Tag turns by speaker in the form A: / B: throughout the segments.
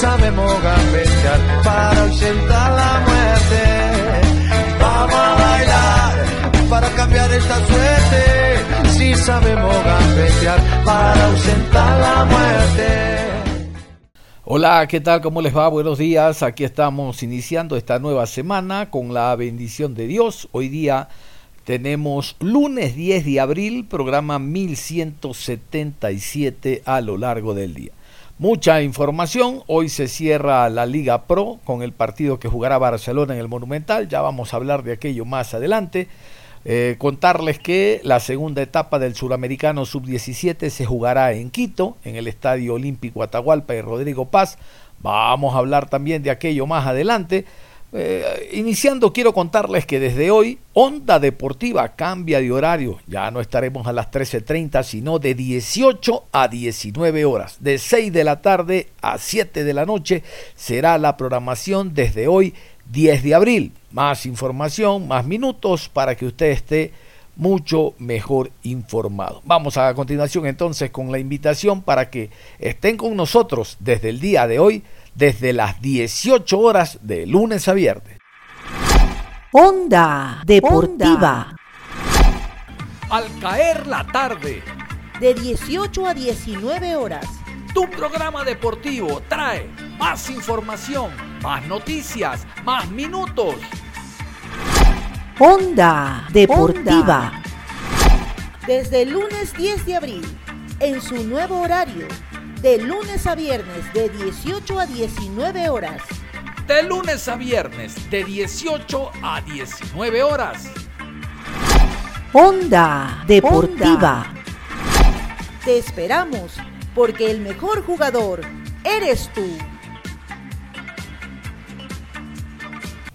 A: Sabemos gambetear para ausentar la muerte. Vamos a bailar para cambiar esta suerte. Si sabemos gambetear para ausentar la muerte.
B: Hola, ¿qué tal? ¿Cómo les va? Buenos días. Aquí estamos iniciando esta nueva semana con la bendición de Dios. Hoy día tenemos lunes 10 de abril, programa 1177 a lo largo del día. Mucha información. Hoy se cierra la Liga Pro con el partido que jugará Barcelona en el Monumental. Ya vamos a hablar de aquello más adelante. Eh, contarles que la segunda etapa del Suramericano Sub-17 se jugará en Quito, en el Estadio Olímpico Atahualpa y Rodrigo Paz. Vamos a hablar también de aquello más adelante. Eh, iniciando, quiero contarles que desde hoy Onda Deportiva cambia de horario. Ya no estaremos a las 13.30, sino de 18 a 19 horas. De 6 de la tarde a 7 de la noche será la programación desde hoy, 10 de abril. Más información, más minutos para que usted esté mucho mejor informado. Vamos a continuación entonces con la invitación para que estén con nosotros desde el día de hoy desde las 18 horas de lunes a viernes.
C: Onda Deportiva.
B: Al caer la tarde.
C: De 18 a 19 horas.
B: Tu programa deportivo trae más información, más noticias, más minutos.
C: Onda Deportiva. Desde el lunes 10 de abril, en su nuevo horario de lunes a viernes de 18 a 19 horas.
B: De lunes a viernes de 18 a 19 horas.
C: Onda Deportiva. Te esperamos porque el mejor jugador eres tú.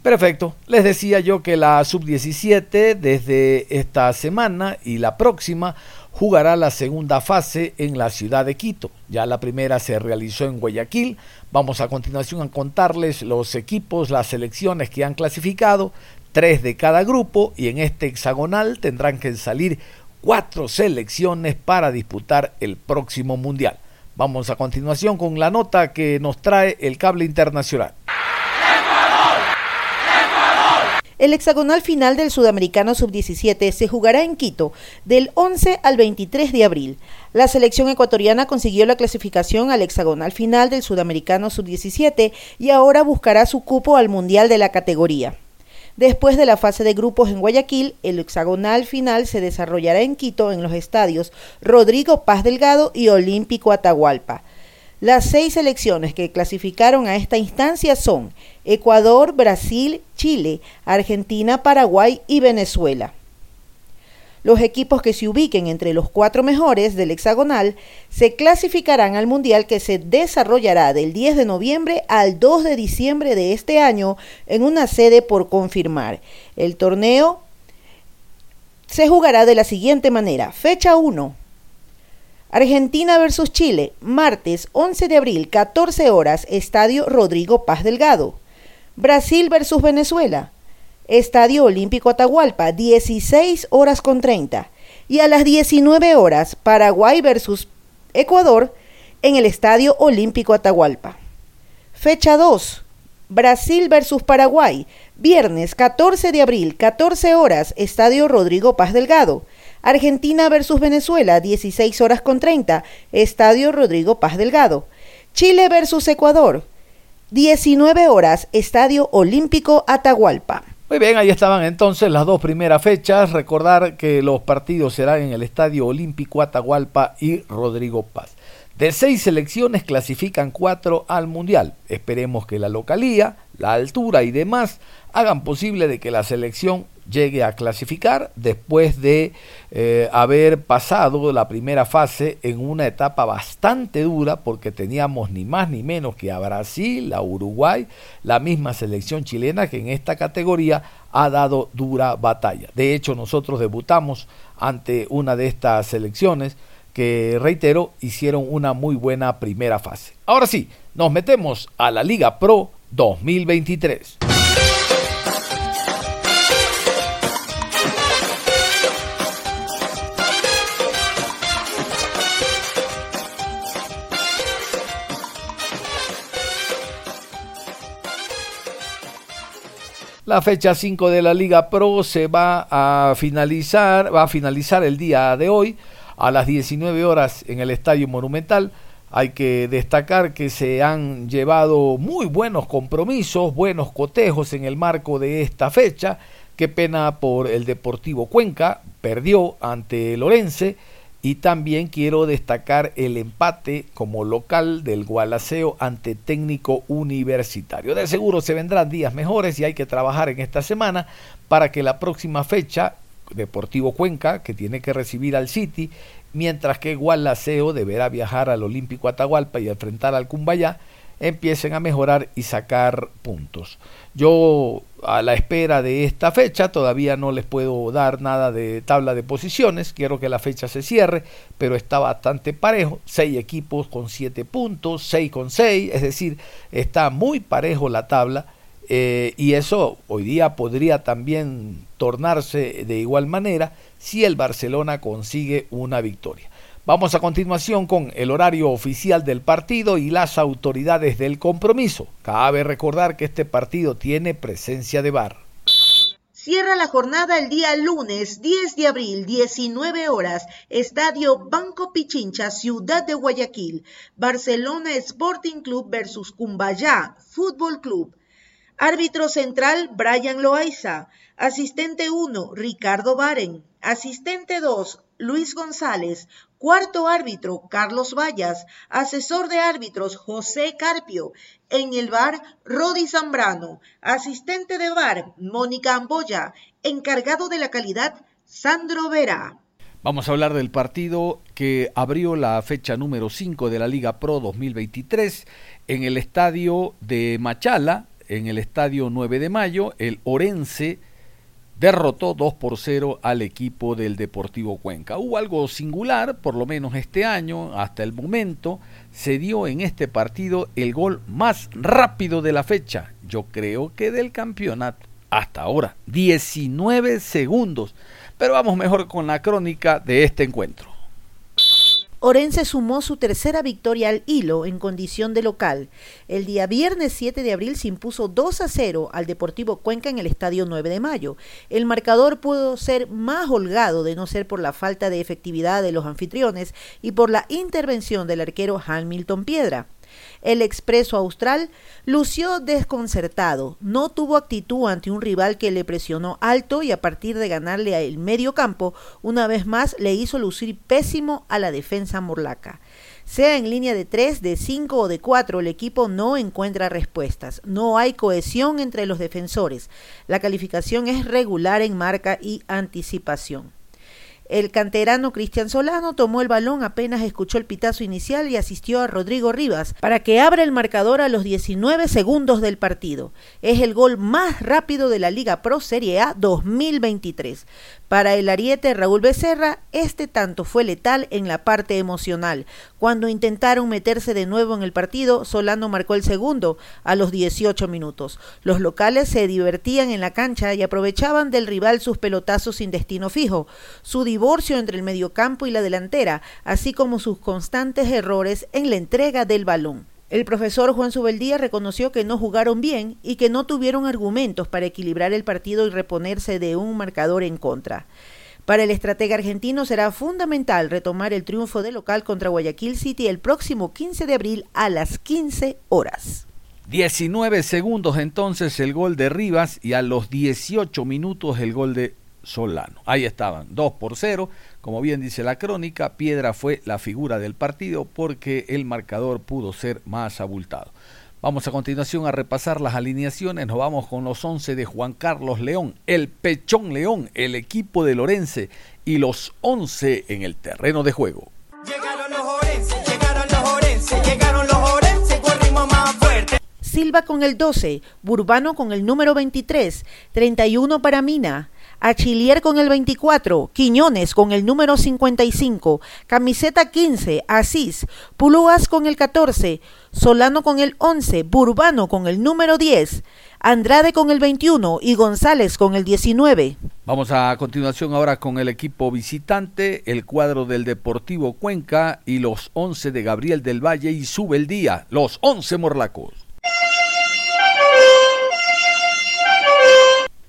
B: Perfecto. Les decía yo que la sub-17 desde esta semana y la próxima jugará la segunda fase en la ciudad de Quito. Ya la primera se realizó en Guayaquil. Vamos a continuación a contarles los equipos, las selecciones que han clasificado, tres de cada grupo y en este hexagonal tendrán que salir cuatro selecciones para disputar el próximo mundial. Vamos a continuación con la nota que nos trae el cable internacional.
C: El hexagonal final del Sudamericano Sub-17 se jugará en Quito del 11 al 23 de abril. La selección ecuatoriana consiguió la clasificación al hexagonal final del Sudamericano Sub-17 y ahora buscará su cupo al Mundial de la categoría. Después de la fase de grupos en Guayaquil, el hexagonal final se desarrollará en Quito en los estadios Rodrigo Paz Delgado y Olímpico Atahualpa. Las seis selecciones que clasificaron a esta instancia son Ecuador, Brasil, Chile, Argentina, Paraguay y Venezuela. Los equipos que se ubiquen entre los cuatro mejores del hexagonal se clasificarán al Mundial que se desarrollará del 10 de noviembre al 2 de diciembre de este año en una sede por confirmar. El torneo se jugará de la siguiente manera. Fecha 1. Argentina versus Chile, martes 11 de abril, 14 horas, Estadio Rodrigo Paz Delgado. Brasil versus Venezuela, Estadio Olímpico Atahualpa, 16 horas con 30. Y a las 19 horas, Paraguay versus Ecuador, en el Estadio Olímpico Atahualpa. Fecha 2. Brasil versus Paraguay, viernes 14 de abril, 14 horas, Estadio Rodrigo Paz Delgado. Argentina versus Venezuela, 16 horas con 30, Estadio Rodrigo Paz Delgado. Chile versus Ecuador, 19 horas, Estadio Olímpico Atahualpa.
B: Muy bien, ahí estaban entonces las dos primeras fechas. Recordar que los partidos serán en el Estadio Olímpico Atahualpa y Rodrigo Paz. De seis selecciones clasifican cuatro al Mundial. Esperemos que la localía, la altura y demás hagan posible de que la selección llegue a clasificar después de eh, haber pasado la primera fase en una etapa bastante dura porque teníamos ni más ni menos que a Brasil, a Uruguay, la misma selección chilena que en esta categoría ha dado dura batalla. De hecho, nosotros debutamos ante una de estas selecciones que, reitero, hicieron una muy buena primera fase. Ahora sí, nos metemos a la Liga Pro 2023. La fecha 5 de la Liga Pro se va a finalizar, va a finalizar el día de hoy a las 19 horas en el Estadio Monumental. Hay que destacar que se han llevado muy buenos compromisos, buenos cotejos en el marco de esta fecha. Qué pena por el Deportivo Cuenca, perdió ante Lorense. Y también quiero destacar el empate como local del Gualaceo ante técnico universitario. De seguro se vendrán días mejores y hay que trabajar en esta semana para que la próxima fecha Deportivo Cuenca, que tiene que recibir al City, mientras que Gualaceo deberá viajar al Olímpico Atahualpa y enfrentar al Cumbayá, empiecen a mejorar y sacar puntos. Yo a la espera de esta fecha todavía no les puedo dar nada de tabla de posiciones, quiero que la fecha se cierre, pero está bastante parejo, seis equipos con siete puntos, seis con seis, es decir, está muy parejo la tabla. Eh, y eso hoy día podría también tornarse de igual manera si el Barcelona consigue una victoria. Vamos a continuación con el horario oficial del partido y las autoridades del compromiso. Cabe recordar que este partido tiene presencia de bar.
C: Cierra la jornada el día lunes 10 de abril, 19 horas, Estadio Banco Pichincha, Ciudad de Guayaquil, Barcelona Sporting Club versus Cumbayá Fútbol Club. Árbitro central, Brian Loaiza. Asistente 1, Ricardo Baren. Asistente 2, Luis González. Cuarto árbitro, Carlos Vallas. Asesor de árbitros, José Carpio. En el bar, Rodi Zambrano. Asistente de bar, Mónica Amboya. Encargado de la calidad, Sandro Vera.
B: Vamos a hablar del partido que abrió la fecha número 5 de la Liga Pro 2023 en el estadio de Machala, en el estadio 9 de mayo, el Orense derrotó 2 por 0 al equipo del Deportivo Cuenca. Hubo algo singular, por lo menos este año, hasta el momento, se dio en este partido el gol más rápido de la fecha, yo creo que del campeonato, hasta ahora, 19 segundos. Pero vamos mejor con la crónica de este encuentro.
C: Orense sumó su tercera victoria al hilo en condición de local. El día viernes 7 de abril se impuso 2 a 0 al Deportivo Cuenca en el Estadio 9 de Mayo. El marcador pudo ser más holgado de no ser por la falta de efectividad de los anfitriones y por la intervención del arquero Hamilton Piedra. El expreso austral lució desconcertado, no tuvo actitud ante un rival que le presionó alto y a partir de ganarle al medio campo, una vez más le hizo lucir pésimo a la defensa morlaca. Sea en línea de 3, de 5 o de 4, el equipo no encuentra respuestas. No hay cohesión entre los defensores. La calificación es regular en marca y anticipación. El canterano Cristian Solano tomó el balón apenas escuchó el pitazo inicial y asistió a Rodrigo Rivas para que abra el marcador a los 19 segundos del partido. Es el gol más rápido de la Liga Pro Serie A 2023. Para el ariete Raúl Becerra, este tanto fue letal en la parte emocional. Cuando intentaron meterse de nuevo en el partido, Solano marcó el segundo a los 18 minutos. Los locales se divertían en la cancha y aprovechaban del rival sus pelotazos sin destino fijo, su divorcio entre el mediocampo y la delantera, así como sus constantes errores en la entrega del balón. El profesor Juan Subeldía reconoció que no jugaron bien y que no tuvieron argumentos para equilibrar el partido y reponerse de un marcador en contra. Para el estratega argentino será fundamental retomar el triunfo de local contra Guayaquil City el próximo 15 de abril a las 15 horas.
B: 19 segundos entonces el gol de Rivas y a los 18 minutos el gol de Solano. Ahí estaban, 2 por 0. Como bien dice la crónica, Piedra fue la figura del partido porque el marcador pudo ser más abultado. Vamos a continuación a repasar las alineaciones. Nos vamos con los 11 de Juan Carlos León, el Pechón León, el equipo de Lorense y los 11 en el terreno de juego. Llegaron los Orense, llegaron los Orense,
C: llegaron los Orense con ritmo más fuerte. Silva con el 12, Burbano con el número 23, 31 para Mina, Achilier con el 24, Quiñones con el número 55, camiseta 15, Asís, Pulúas con el 14, Solano con el 11, Burbano con el número 10, Andrade con el 21 y González con el 19.
B: Vamos a continuación ahora con el equipo visitante, el cuadro del Deportivo Cuenca y los 11 de Gabriel del Valle y sube el día, los 11 morlacos.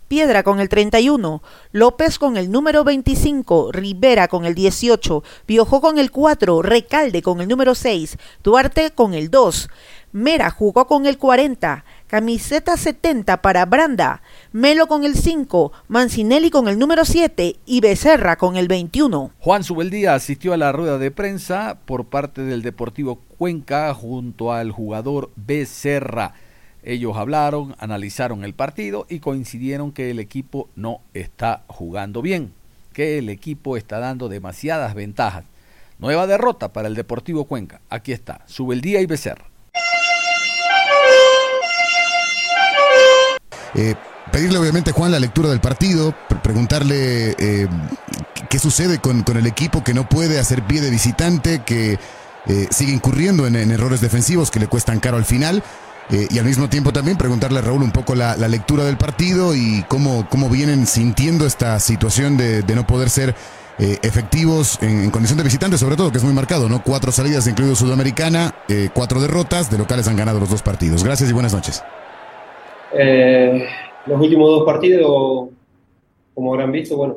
C: Piedra con el 31, López con el número 25, Rivera con el 18, Piojó con el 4, Recalde con el número 6, Duarte con el 2, Mera jugó con el 40, camiseta 70 para Branda, Melo con el 5, Mancinelli con el número 7 y Becerra con el 21.
B: Juan Subeldía asistió a la rueda de prensa por parte del Deportivo Cuenca junto al jugador Becerra. Ellos hablaron, analizaron el partido y coincidieron que el equipo no está jugando bien, que el equipo está dando demasiadas ventajas. Nueva derrota para el Deportivo Cuenca. Aquí está, Subeldía y Becerra.
D: Eh, pedirle obviamente Juan la lectura del partido, preguntarle eh, qué sucede con, el equipo que no puede hacer pie de visitante, que eh, sigue incurriendo en, errores defensivos que le cuestan caro al final. Eh, y al mismo tiempo también preguntarle a Raúl un poco la, lectura del partido y cómo, cómo vienen sintiendo esta situación de, no poder ser eh, efectivos en, condición de visitante, sobre todo, que es muy marcado, ¿no? Cuatro salidas, incluido Sudamericana, eh, cuatro derrotas, de locales han ganado los dos partidos. Gracias y buenas noches.
E: los últimos dos partidos, como habrán visto, bueno,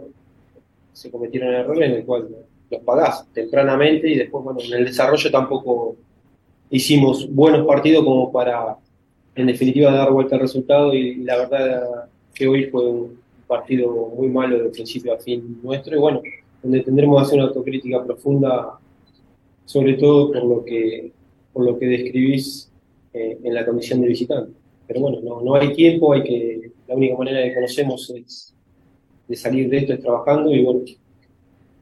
E: se cometieron errores en el cual los pagás tempranamente y después, bueno, en el desarrollo tampoco hicimos buenos partidos como para, en definitiva, dar vuelta al resultado y, la verdad que hoy fue un partido muy malo de principio a fin nuestro y bueno, donde tendremos que hacer una autocrítica profunda, sobre todo por lo que, por lo que describís eh, en la condición de visitante. Pero bueno, no, no hay tiempo, hay que, la única manera que conocemos es de salir de esto es trabajando y bueno,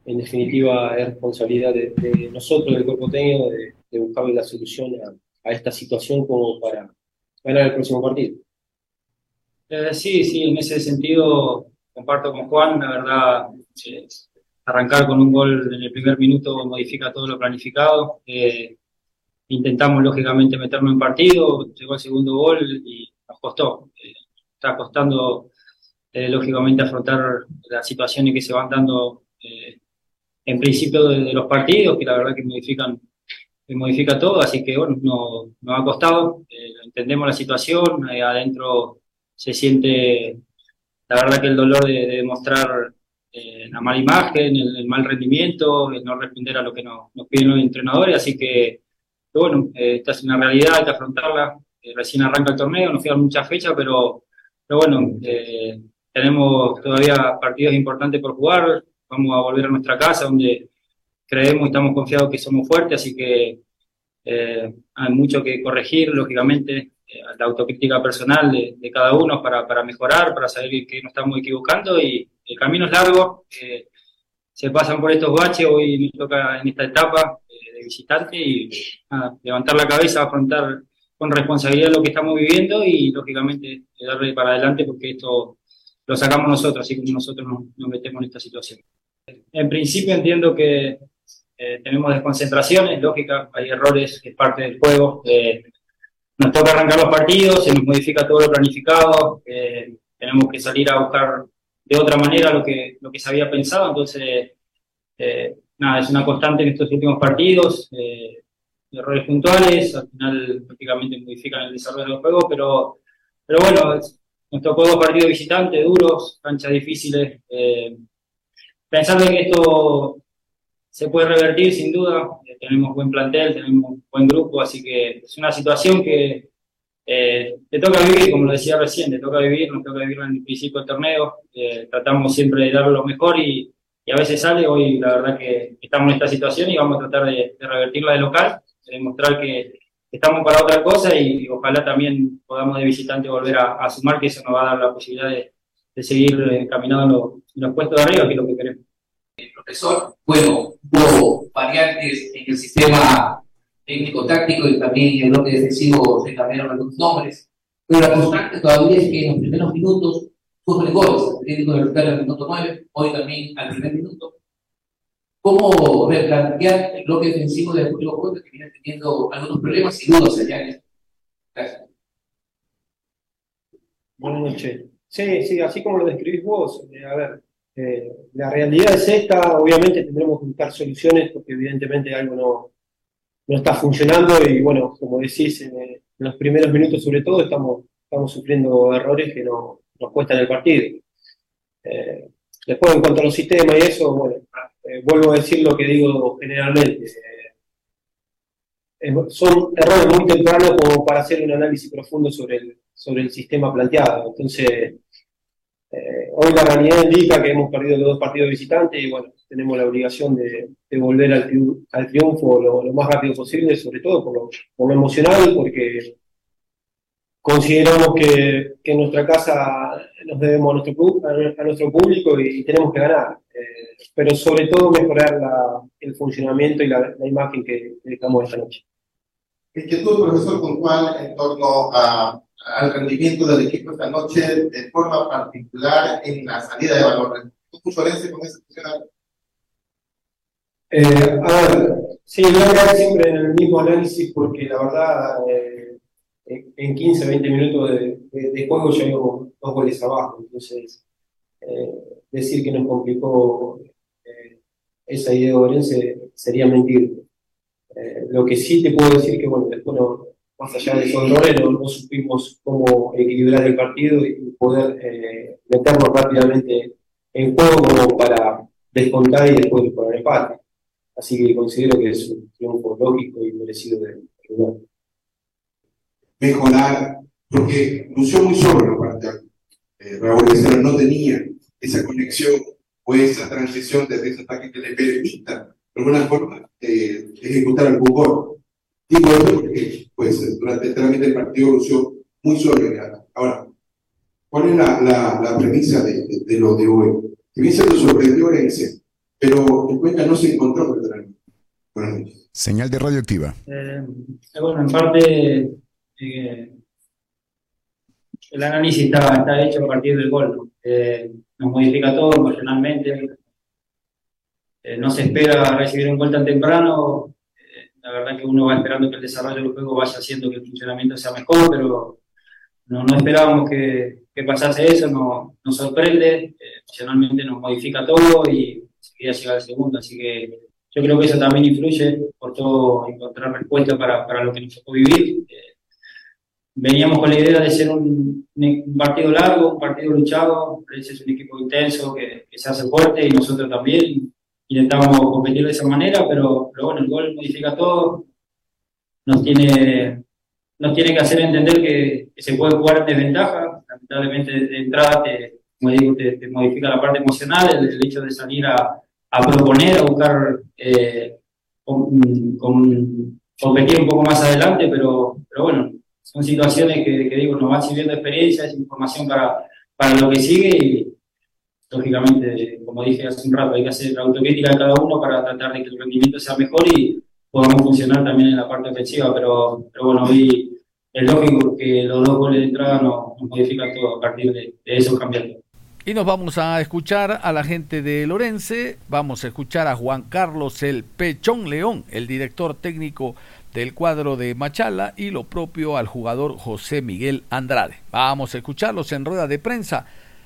E: en definitiva es responsabilidad de, nosotros, del cuerpo técnico, de, de buscarle la solución a, esta situación como para ganar el próximo partido.
F: Eh, sí, sí, en ese sentido comparto con Juan, la verdad, eh, arrancar con un gol en el primer minuto modifica todo lo planificado. Eh, intentamos lógicamente meternos en partido, llegó el segundo gol y nos costó. está costando lógicamente afrontar las situaciones que se van dando en principio de, los partidos, que la verdad que modifican modifica todo, así que bueno, no, nos ha costado, eh, entendemos la situación, ahí adentro se siente, la verdad que el dolor de, demostrar eh, la mala imagen, el, mal rendimiento, el no responder a lo que nos, piden los entrenadores, así que, bueno, eh, esta es una realidad, hay que afrontarla, recién arranca el torneo, nos quedan muchas fechas, pero, pero bueno, tenemos todavía partidos importantes por jugar, vamos a volver a nuestra casa donde creemos y estamos confiados que somos fuertes, así que eh, hay mucho que corregir, lógicamente, eh, la autocrítica personal de, cada uno para, para, mejorar, para saber que nos estamos equivocando y el camino es largo, eh, se pasan por estos baches, hoy me toca en esta etapa de visitante y levantar la cabeza, afrontar con responsabilidad lo que estamos viviendo y lógicamente darle para adelante porque esto lo sacamos nosotros, así como nosotros nos metemos en esta situación. En principio entiendo que eh, tenemos desconcentraciones, lógica, hay errores que es parte del juego. Eh, nos toca arrancar los partidos, se nos modifica todo lo planificado, eh, tenemos que salir a buscar de otra manera lo que, lo que se había pensado, entonces, nada, es una constante en estos últimos partidos, errores puntuales, al final prácticamente modifican el desarrollo del juego, pero, pero bueno, nos tocó dos partidos visitantes duros, canchas difíciles, pensando que esto se puede revertir sin duda. Eh, tenemos buen plantel, tenemos buen grupo, así que es una situación que, eh, te toca vivir, como lo decía recién, te toca vivir, nos toca vivir en el principio del torneo, eh, tratamos siempre de dar lo mejor y, a veces sale, hoy la verdad que estamos en esta situación y vamos a tratar de, revertirla de local, de demostrar que estamos para otra cosa y, ojalá también podamos de visitante volver a, sumar, que eso nos va a dar la posibilidad de, seguir caminando en los, puestos de arriba, que es lo que queremos.
G: profesor, bueno, hubo variantes en el sistema técnico-táctico y también en el bloque defensivo se cambiaron algunos nombres, pero la constante todavía es que en los primeros minutos sufren goles, el técnico de el minuto 9, hoy también al primer minuto. ¿Cómo replantear el bloque defensivo del Deportivo Cuenca que viene teniendo algunos problemas y dudas allá? Gracias.
E: Buenas noches. Sí, sí, así como lo describís vos, eh, a ver, eh, la realidad es esta, obviamente tendremos que buscar soluciones porque evidentemente algo no, no está funcionando y bueno, como decís, en, en, los primeros minutos sobre todo estamos, estamos sufriendo errores que no, nos cuestan el partido. Eh, después en cuanto a los sistemas y eso, bueno, eh, vuelvo a decir lo que digo generalmente. Eh, son errores muy tempranos como para hacer un análisis profundo sobre el, sobre el sistema planteado. Entonces, eh, hoy la realidad indica que hemos perdido los dos partidos visitantes y bueno, tenemos la obligación de, de volver al, al triunfo lo, lo, más rápido posible, sobre todo por lo, por lo emocional, porque consideramos que, que, en nuestra casa nos debemos a nuestro, a nuestro público y, y tenemos que ganar. Eh, pero sobre todo mejorar la, el funcionamiento y la, la imagen que dejamos esta noche.
H: Inquietud, profesor, puntual en torno a al rendimiento del equipo esta noche, de forma particular en la salida de valor. ¿Tú con ese?
E: Eh, a ver, sí, voy a quedar siempre en el mismo análisis porque la verdad, eh, en 15, 20 minutos de, de, de juego ya íbamos dos goles abajo. Entonces, eh, decir que nos complicó eh, esa idea de Orense sería mentir. Eh, lo que sí te puedo decir que, bueno, después no, más allá de errores, no, no, supimos cómo equilibrar el partido y poder eh, meternos rápidamente en juego para descontar y después poner empate. Así que considero que es un triunfo lógico y merecido de jugar.
H: Mejorar, porque lució muy solo en la parte eh, Raúl Becerra no tenía esa conexión o esa transición desde ese ataque que le permita, de alguna forma, eh, ejecutar algún gol. Digo esto porque, pues, durante el trámite del partido lució muy solo. Ahora, ¿cuál es la, la, la premisa de, de, de, lo de hoy? Que bien se lo sorprendió Orense, pero en Cuenca no se encontró con el trámite. Buenas noches.
D: Señal de radioactiva.
F: Eh, bueno, en parte, eh, el análisis está, está, hecho a partir del gol. ¿no? Eh, nos modifica todo emocionalmente. Eh, no se espera recibir un gol tan temprano la verdad que uno va esperando que el desarrollo del juego vaya haciendo que el funcionamiento sea mejor, pero no, no esperábamos que, que, pasase eso, no, nos sorprende, emocionalmente nos modifica todo y seguía llegar al segundo, así que yo creo que eso también influye, por todo encontrar respuesta para, para lo que nos tocó vivir. Eh, veníamos con la idea de ser un, un, partido largo, un partido luchado, es un equipo intenso que, que se hace fuerte y nosotros también, intentamos competir de esa manera, pero, pero bueno, el gol modifica todo, nos tiene, nos tiene que hacer entender que, que se puede jugar en desventaja, lamentablemente de entrada te, como digo, te, te modifica la parte emocional, el, el, hecho de salir a, a proponer, a buscar eh, con, con, competir un poco más adelante, pero, pero bueno, son situaciones que, que digo, nos van sirviendo experiencia, es información para, para lo que sigue y, lógicamente, como dije hace un rato, hay que hacer autocrítica de cada uno para tratar de que el rendimiento sea mejor y podamos funcionar también en la parte ofensiva, pero, pero bueno, hoy es lógico que los dos goles de entrada nos, nos modifican todo a partir de, de esos cambios.
B: Y nos vamos a escuchar a la gente de Lorense, vamos a escuchar a Juan Carlos El Pechón León, el director técnico del cuadro de Machala y lo propio al jugador José Miguel Andrade. Vamos a escucharlos en rueda de prensa.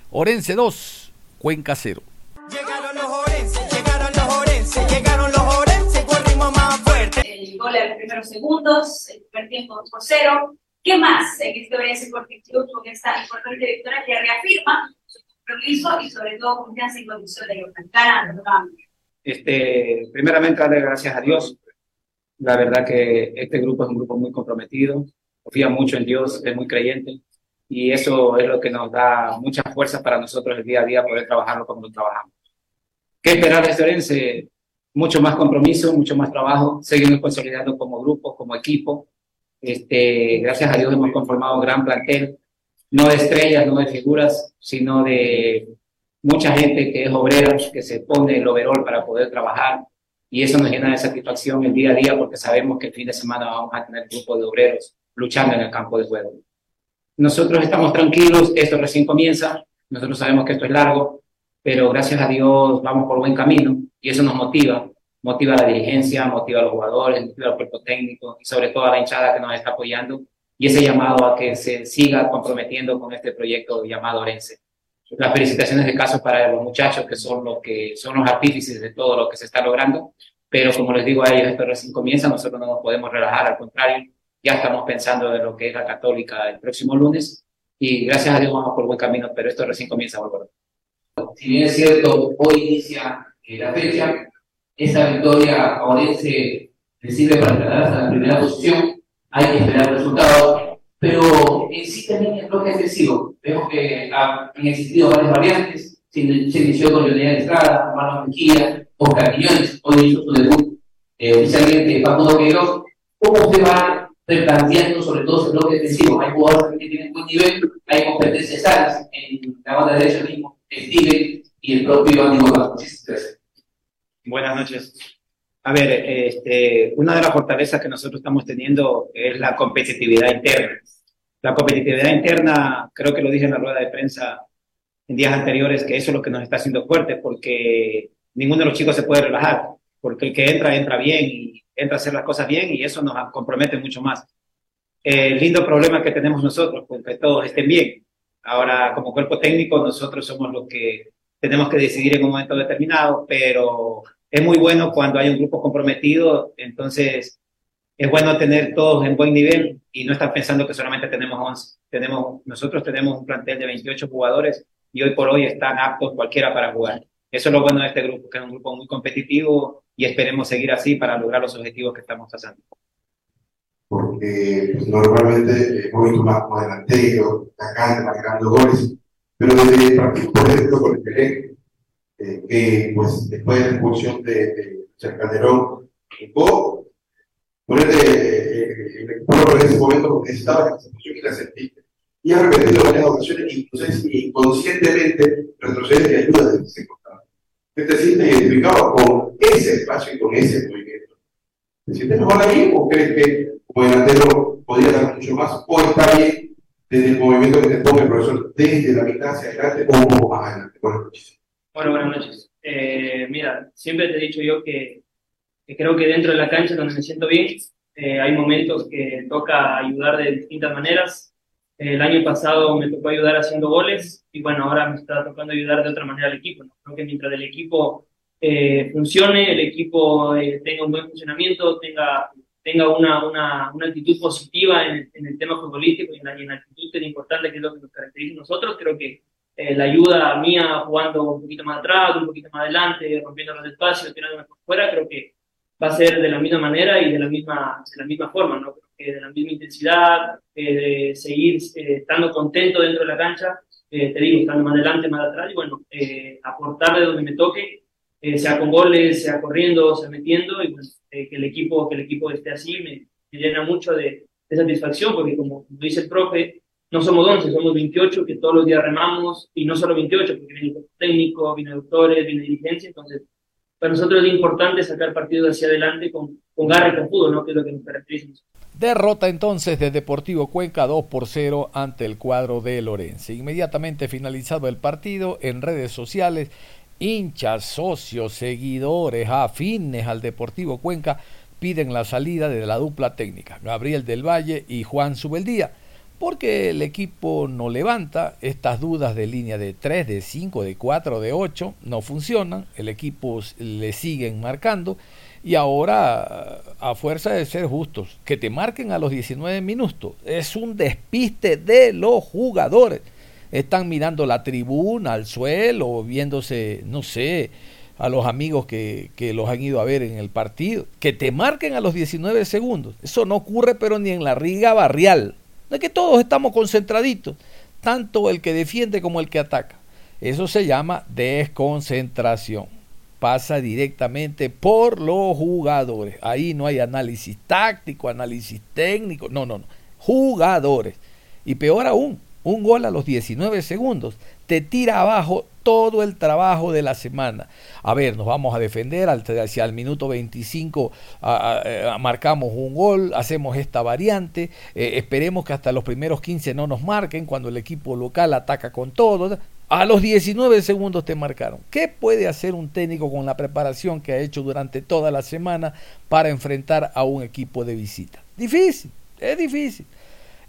B: Orense 2, Cuenca 0.
I: Llegaron los Orense, llegaron los Orense, llegaron los Orense con ritmo más fuerte.
J: El gol en los primeros segundos, el primer tiempo 2 por 0. ¿Qué más en este Orense Sporting Club con esta importante victoria que reafirma su compromiso y sobre todo confianza y condición de ganar
K: Este, primeramente darle gracias a Dios. La verdad que este grupo es un grupo muy comprometido. confía mucho en Dios, es muy creyente y eso es lo que nos da mucha fuerza para nosotros el día a día poder trabajarlo como lo trabajamos. ¿Qué esperar de Orense? Mucho más compromiso, mucho más trabajo, seguimos consolidando como grupo, como equipo. Este, gracias a Dios hemos conformado un gran plantel, no de estrellas, no de figuras, sino de mucha gente que es obrera, que se pone el overall para poder trabajar y eso nos llena de satisfacción el día a día porque sabemos que el fin de semana vamos a tener un grupo de obreros luchando en el campo de juego. Nosotros estamos tranquilos, esto recién comienza, nosotros sabemos que esto es largo, pero gracias a Dios vamos por buen camino y eso nos motiva, motiva a la dirigencia, motiva a los jugadores, motiva al cuerpo técnico y sobre todo a la hinchada que nos está apoyando y ese llamado a que se siga comprometiendo con este proyecto llamado Orense. Las felicitaciones de caso para los muchachos que son los que son los artífices de todo lo que se está logrando, pero como les digo a ellos, esto recién comienza, nosotros no nos podemos relajar, al contrario, ya estamos pensando en lo que es la católica el próximo lunes y gracias a Dios vamos por buen camino, pero esto recién comienza, Bárbaro.
G: Si bien es cierto, hoy inicia eh, la fecha, esa victoria a Orense le sirve para quedar a la primera posición, hay que esperar resultados, pero en sí también el bloque defensivo. Vemos que han existido varias variantes, se, inició con Leonel Estrada, Marlon Mejía, Oscar Quiñones, hoy hizo su debut eh, oficialmente Facundo Queiroz. ¿Cómo se va replanteando sobre todo ese bloque defensivo? Hay jugadores que tienen buen nivel, hay competencias sanas en la banda derecha mismo, Steven y el propio Iván Nicolás.
K: Buenas noches. A ver, este, una de las fortalezas que nosotros estamos teniendo es la competitividad interna. La competitividad interna, creo que lo dije en la rueda de prensa en días anteriores, que eso es lo que nos está haciendo fuerte, porque ninguno de los chicos se puede relajar, porque el que entra, entra bien y entra a hacer las cosas bien y eso nos compromete mucho más. El lindo problema que tenemos nosotros, pues que todos estén bien. Ahora, como cuerpo técnico, nosotros somos los que tenemos que decidir en un momento determinado, pero es muy bueno cuando hay un grupo comprometido, entonces es bueno tener todos en buen nivel y no estar pensando que solamente tenemos 11. Tenemos, nosotros tenemos un plantel de 28 jugadores y hoy por hoy están aptos cualquiera para jugar. Eso es lo bueno de este grupo, que es un grupo muy competitivo y esperemos seguir así para lograr los objetivos que estamos trazando.
H: Porque pues, normalmente hemos visto más como delantero, atacante, marcando goles, pero desde por ejemplo, con el Pelé, eh, que pues después de la expulsión de, de Calderón, buscó ponerte eh, el equipo en ese momento necesitaba que la expulsión y la sentiste. Y ha repetido varias ocasiones, inconscientemente retrocede y ayuda desde ese costado. ¿Te sientes identificado con ese espacio y con ese movimiento? ¿Te sientes mejor ahí o crees que como delantero podría dar mucho más? ¿O está bien desde el movimiento que te pone el profesor desde la mitad hacia adelante o un poco más adelante? Bueno, muchísimo.
F: Bueno, buenas noches. Eh, mira, siempre te he dicho yo que, creo que dentro de la cancha donde me siento bien, eh, hay momentos que toca ayudar de distintas maneras. El año pasado me tocó ayudar haciendo goles y bueno, ahora me está tocando ayudar de otra manera al equipo. ¿no? Creo que mientras el equipo eh, funcione, el equipo tenga un buen funcionamiento, tenga, tenga una, una, actitud positiva en, el tema futbolístico y en la, actitud tan importante que es lo que nos caracteriza a nosotros, creo que eh, la ayuda mía jugando un poquito más atrás, un poquito más adelante, rompiendo los espacios, tirando por fuera, creo que va a ser de la misma manera y de la misma, de la misma forma, ¿no? Que de la misma intensidad, eh, de seguir eh, estando contento dentro de la cancha, te digo, estando más adelante, más atrás, y bueno, aportar de donde me toque, sea con goles, sea corriendo, sea metiendo, y pues, que, el equipo, que el equipo esté así me, llena mucho de, de satisfacción, porque como dice el profe, no somos 11, somos 28 que todos los días remamos, y no solo 28, porque viene el técnico, viene doctores, viene dirigencia, entonces para nosotros es importante sacar partidos hacia adelante con, con garra y con fútbol, ¿no? que es lo que nos caracteriza.
B: Derrota entonces de Deportivo Cuenca 2 por 0 ante el cuadro de Lorenzo. Inmediatamente finalizado el partido en redes sociales, hinchas, socios, seguidores, afines al Deportivo Cuenca piden la salida de la dupla técnica, Gabriel del Valle y Juan Subeldía porque el equipo no levanta, estas dudas de línea de 3, de 5, de 4, de 8 no funcionan, el equipo le siguen marcando y ahora a fuerza de ser justos, que te marquen a los 19 minutos, es un despiste de los jugadores. Están mirando la tribuna, al suelo, viéndose, no sé, a los amigos que, que, los han ido a ver en el partido, que te marquen a los 19 segundos. Eso no ocurre pero ni en la riga barrial. Es que todos estamos concentraditos, tanto el que defiende como el que ataca. Eso se llama desconcentración. Pasa directamente por los jugadores. Ahí no hay análisis táctico, análisis técnico. No, no, no. Jugadores. Y peor aún, un gol a los 19 segundos te tira abajo todo el trabajo de la semana. A ver, nos vamos a defender, hacia el minuto 25 marcamos un gol, hacemos esta variante, eh, esperemos que hasta los primeros 15 no nos marquen cuando el equipo local ataca con todo. A los 19 segundos te marcaron. ¿Qué puede hacer un técnico con la preparación que ha hecho durante toda la semana para enfrentar a un equipo de visita? Difícil, es difícil.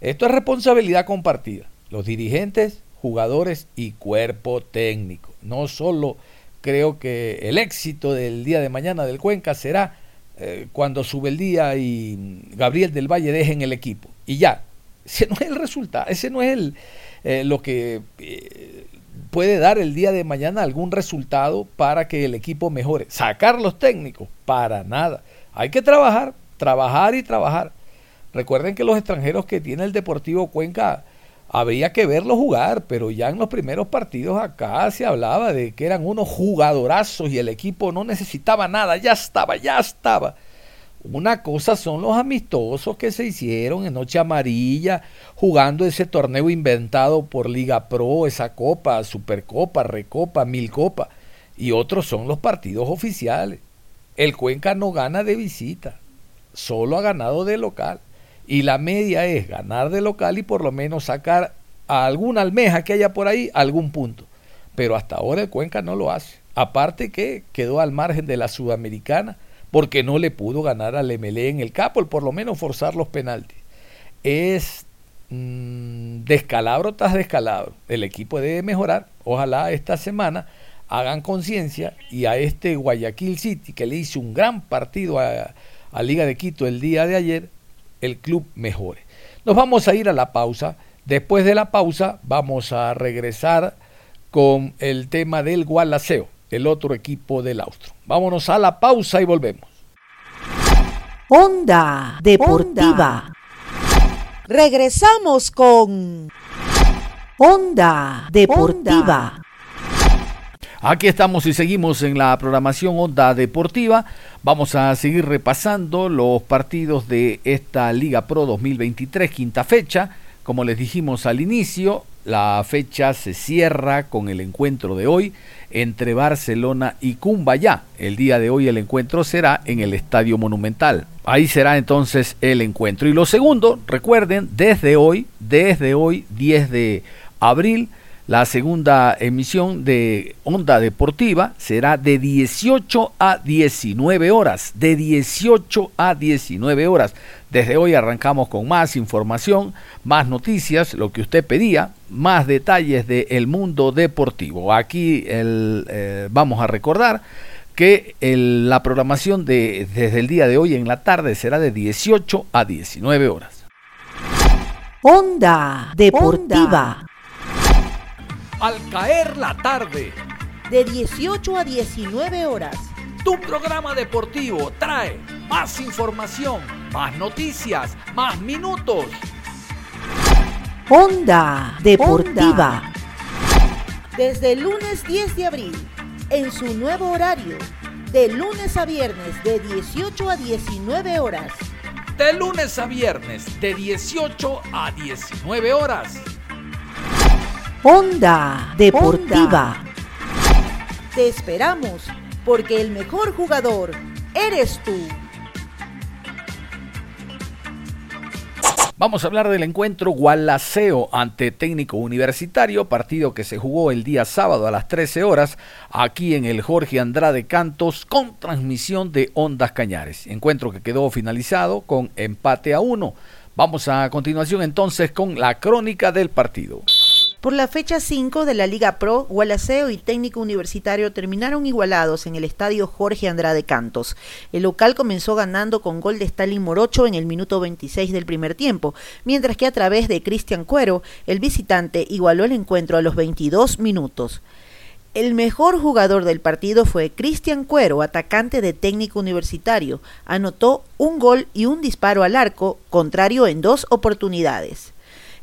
B: Esto es responsabilidad compartida. Los dirigentes, jugadores y cuerpo técnico. No solo creo que el éxito del día de mañana del Cuenca será eh, cuando sube el día y Gabriel del Valle dejen el equipo. Y ya, ese no es el resultado, ese no es el, eh, lo que eh, puede dar el día de mañana algún resultado para que el equipo mejore. Sacar los técnicos, para nada. Hay que trabajar, trabajar y trabajar. Recuerden que los extranjeros que tiene el Deportivo Cuenca habría que verlo jugar, pero ya en los primeros partidos acá se hablaba de que eran unos jugadorazos y el equipo no necesitaba nada, ya estaba, ya estaba. Una cosa son los amistosos que se hicieron en Noche Amarilla, jugando ese torneo inventado por Liga Pro, esa copa, Supercopa, Recopa, Mil Copa. Y otros son los partidos oficiales. El Cuenca no gana de visita, solo ha ganado de local. Y la media es ganar de local y por lo menos sacar a alguna almeja que haya por ahí algún punto. Pero hasta ahora el Cuenca no lo hace. Aparte que quedó al margen de la Sudamericana porque no le pudo ganar al MLE en el capo, por lo menos forzar los penaltis. Es mmm, descalabro tras descalabro. El equipo debe mejorar. Ojalá esta semana hagan conciencia y a este Guayaquil City que le hizo un gran partido a, a Liga de Quito el día de ayer, el club mejore. Nos vamos a ir a la pausa. Después de la pausa vamos a regresar con el tema del Gualaceo, el otro equipo del Austro. Vámonos a la pausa y volvemos.
C: Onda Deportiva. Regresamos con Onda Deportiva.
B: Aquí estamos y seguimos en la programación Onda Deportiva. Vamos a seguir repasando los partidos de esta Liga Pro 2023, quinta fecha. Como les dijimos al inicio, la fecha se cierra con el encuentro de hoy entre Barcelona y Cumbayá. El día de hoy el encuentro será en el Estadio Monumental. Ahí será entonces el encuentro. Y lo segundo, recuerden, desde hoy, desde hoy, 10 de abril, la segunda emisión de Onda Deportiva será de 18 a 19 horas. De 18 a 19 horas. Desde hoy arrancamos con más información, más noticias, lo que usted pedía, más detalles del mundo deportivo. Aquí eh, vamos a recordar que la programación de, desde el día de hoy en la tarde será de 18 a 19 horas.
C: Onda Deportiva
B: al caer la tarde.
C: De 18 a 19 horas.
B: Tu programa deportivo trae más información, más noticias, más minutos.
C: Onda Deportiva. Desde el lunes 10 de abril, en su nuevo horario, de lunes a viernes de 18 a 19 horas.
B: De lunes a viernes de 18 a 19 horas
C: Onda Deportiva. Te esperamos porque el mejor jugador eres tú.
B: Vamos a hablar del encuentro Gualaceo ante técnico universitario, partido que se jugó el día sábado a las 13 horas aquí en el Jorge Andrade Cantos con transmisión de Ondas Cañares. Encuentro que quedó finalizado con empate a uno. Vamos a continuación entonces con la crónica del partido.
C: Por la fecha 5 de la Liga Pro, Gualaceo y Técnico Universitario terminaron igualados en el estadio Jorge Andrade Cantos. El local comenzó ganando con gol de Stalin Morocho en el minuto 26 del primer tiempo, mientras que a través de Cristian Cuero, el visitante igualó el encuentro a los 22 minutos. El mejor jugador del partido fue Cristian Cuero, atacante de técnico universitario. Anotó un gol y un disparo al arco, contrario en dos oportunidades.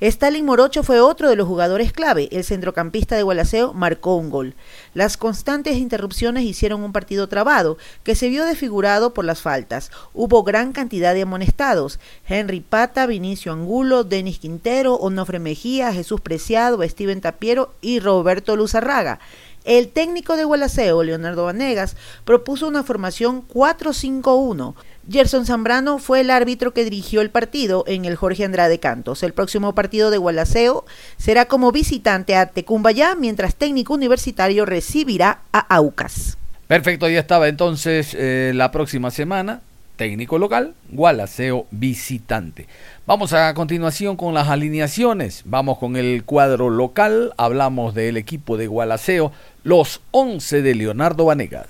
C: Stalin Morocho fue otro de los jugadores clave. El centrocampista de Gualaceo marcó un gol. Las constantes interrupciones hicieron un partido trabado, que se vio desfigurado por las faltas. Hubo gran cantidad de amonestados. Henry Pata, Vinicio Angulo, Denis Quintero, Onofre Mejía, Jesús Preciado, Steven Tapiero y Roberto Luzarraga. El técnico de Gualaceo, Leonardo Vanegas, propuso una formación 4-5-1. Gerson Zambrano fue el árbitro que dirigió el partido en el Jorge Andrade Cantos. El próximo partido de Gualaceo será como visitante a Tecumbayá, mientras técnico universitario recibirá a Aucas.
B: Perfecto, ya estaba entonces eh, la próxima semana. Técnico local, Gualaceo visitante. Vamos a continuación con las alineaciones. Vamos con el cuadro local. Hablamos del equipo de Gualaceo, los 11 de Leonardo Vanegas.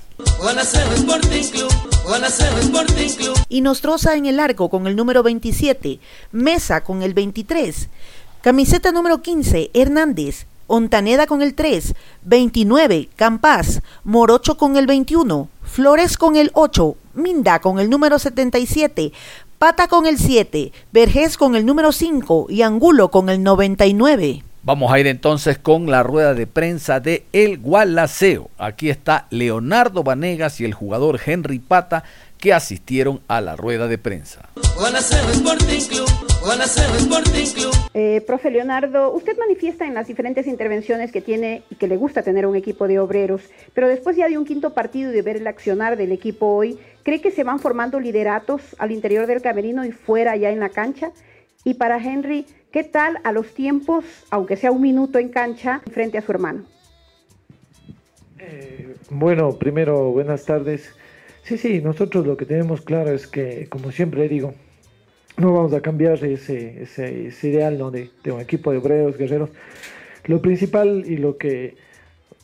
C: Y Nostroza en el arco con el número 27, Mesa con el 23, camiseta número 15, Hernández, Ontaneda con el 3, 29, Campas, Morocho con el 21, Flores con el 8, Minda con el número 77, Pata con el 7, Vergés con el número 5 y Angulo con el 99.
B: Vamos a ir entonces con la rueda de prensa de El Gualaceo. Aquí está Leonardo Vanegas y el jugador Henry Pata que asistieron a la rueda de prensa.
L: Eh, profe Leonardo, usted manifiesta en las diferentes intervenciones que tiene y que le gusta tener un equipo de obreros, pero después ya de un quinto partido y de ver el accionar del equipo hoy, ¿cree que se van formando lideratos al interior del camerino y fuera ya en la cancha? Y para Henry, ¿qué tal a los tiempos, aunque sea un minuto en cancha, frente a su hermano?
M: Eh, bueno, primero, buenas tardes. Sí, sí, nosotros lo que tenemos claro es que, como siempre digo, no vamos a cambiar ese, ese, ideal ¿no? de, un equipo de obreros, guerreros. Lo principal y lo que,